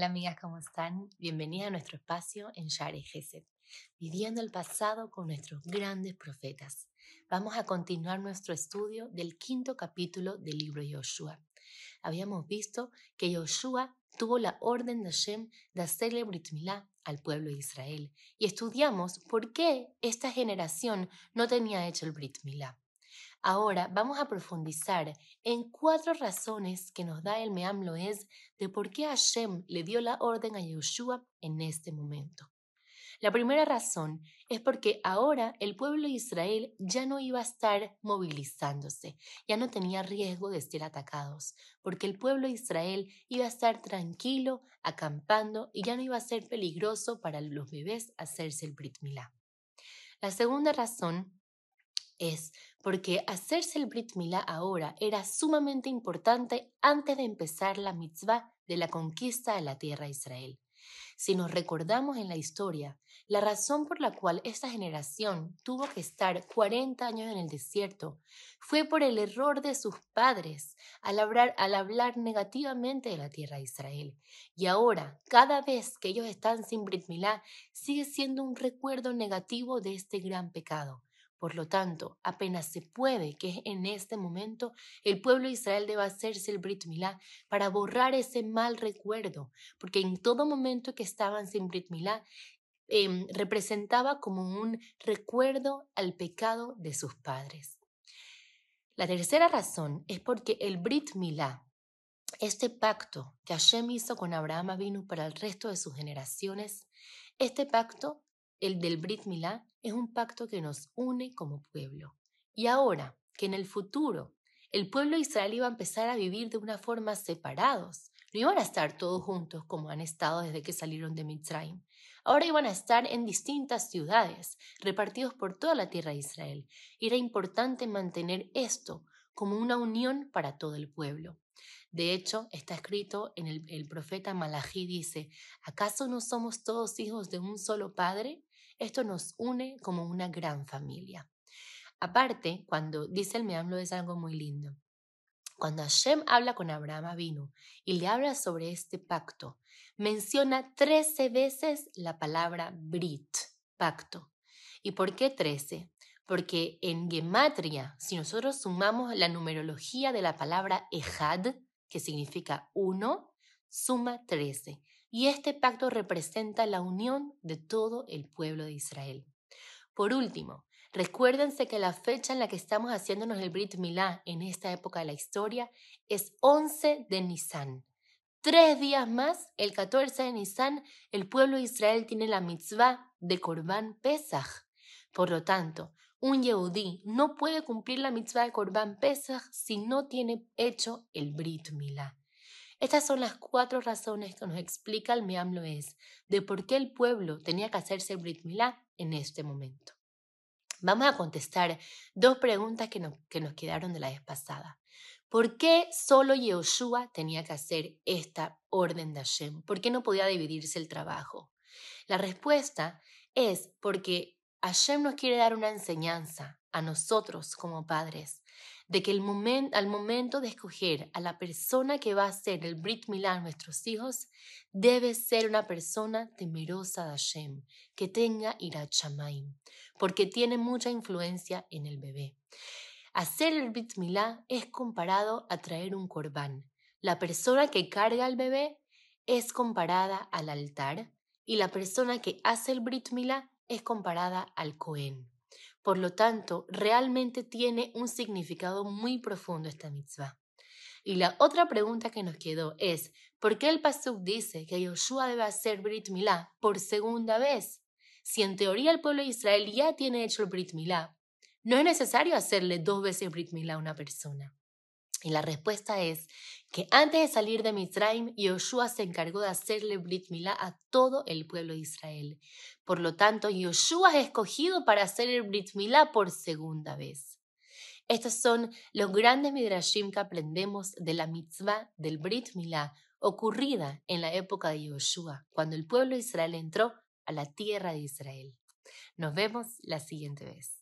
Hola amigas, ¿cómo están? Bienvenidas a nuestro espacio en Share Gesed, viviendo el pasado con nuestros grandes profetas. Vamos a continuar nuestro estudio del quinto capítulo del libro de Yoshua. Habíamos visto que Yoshua tuvo la orden de Hashem de hacerle Brit Milá al pueblo de Israel y estudiamos por qué esta generación no tenía hecho el Brit Milá. Ahora vamos a profundizar en cuatro razones que nos da el Meam Loez de por qué Hashem le dio la orden a Yoshua en este momento. La primera razón es porque ahora el pueblo de Israel ya no iba a estar movilizándose, ya no tenía riesgo de ser atacados, porque el pueblo de Israel iba a estar tranquilo, acampando y ya no iba a ser peligroso para los bebés hacerse el Brit Milá. La segunda razón es porque hacerse el Brit Milá ahora era sumamente importante antes de empezar la mitzvah de la conquista de la tierra de Israel. Si nos recordamos en la historia, la razón por la cual esta generación tuvo que estar 40 años en el desierto fue por el error de sus padres al hablar, negativamente de la tierra de Israel. Y ahora, cada vez que ellos están sin Brit Milá, sigue siendo un recuerdo negativo de este gran pecado. Por lo tanto, apenas se puede que en este momento el pueblo de Israel deba hacerse el Brit Milá para borrar ese mal recuerdo, porque en todo momento que estaban sin Brit Milá em, representaba como un recuerdo al pecado de sus padres. La tercera razón es porque el Brit Milá, este pacto que Hashem hizo con Abraham vino para el resto de sus generaciones, este pacto el del Brit Milá es un pacto que nos une como pueblo. Y ahora que en el futuro el pueblo de Israel iba a empezar a vivir de una forma separados, no iban a estar todos juntos como han estado desde que salieron de Mitzrayim. Ahora iban a estar en distintas ciudades, repartidos por toda la tierra de Israel. Era importante mantener esto como una unión para todo el pueblo. De hecho, está escrito en el, el profeta Malají dice, ¿acaso no somos todos hijos de un solo padre? Esto nos une como una gran familia. Aparte, cuando dice el Meamlo es algo muy lindo. Cuando Hashem habla con Abraham vino y le habla sobre este pacto, menciona trece veces la palabra Brit, pacto. ¿Y por qué trece? Porque en Gematria, si nosotros sumamos la numerología de la palabra Ejad, que significa uno, suma trece y este pacto representa la unión de todo el pueblo de Israel. Por último, recuérdense que la fecha en la que estamos haciéndonos el Brit Milá en esta época de la historia es 11 de Nisan. Tres días más, el 14 de Nisan, el pueblo de Israel tiene la mitzvah de Korban Pesach. Por lo tanto, un Yehudí no puede cumplir la mitzvah de Korban Pesach si no tiene hecho el Brit Milá. Estas son las cuatro razones que nos explica el Meam Loez de por qué el pueblo tenía que hacerse Brit Milá en este momento. Vamos a contestar dos preguntas que nos, que nos quedaron de la vez pasada. ¿Por qué solo Yehoshua tenía que hacer esta orden de Hashem? ¿Por qué no podía dividirse el trabajo? La respuesta es porque Hashem nos quiere dar una enseñanza a nosotros como padres de que el al momento de escoger a la persona que va a ser el Brit Milá a nuestros hijos, debe ser una persona temerosa de Hashem, que tenga Irat porque tiene mucha influencia en el bebé. Hacer el Brit Milá es comparado a traer un corbán. La persona que carga al bebé es comparada al altar y la persona que hace el Brit Milá es comparada al Cohen. Por lo tanto, realmente tiene un significado muy profundo esta mitzvah. Y la otra pregunta que nos quedó es, ¿por qué el Pasuk dice que Yoshua debe hacer Brit Milá por segunda vez? Si en teoría el pueblo de Israel ya tiene hecho el Brit Milá, no es necesario hacerle dos veces Brit Milá a una persona. Y la respuesta es que antes de salir de Mitzrayim, Yoshua se encargó de hacerle Brit Milá a todo el pueblo de Israel. Por lo tanto, Yoshua es escogido para hacer el Brit Milá por segunda vez. Estos son los grandes midrashim que aprendemos de la mitzvah del Brit Milá ocurrida en la época de Yoshua, cuando el pueblo de Israel entró a la tierra de Israel. Nos vemos la siguiente vez.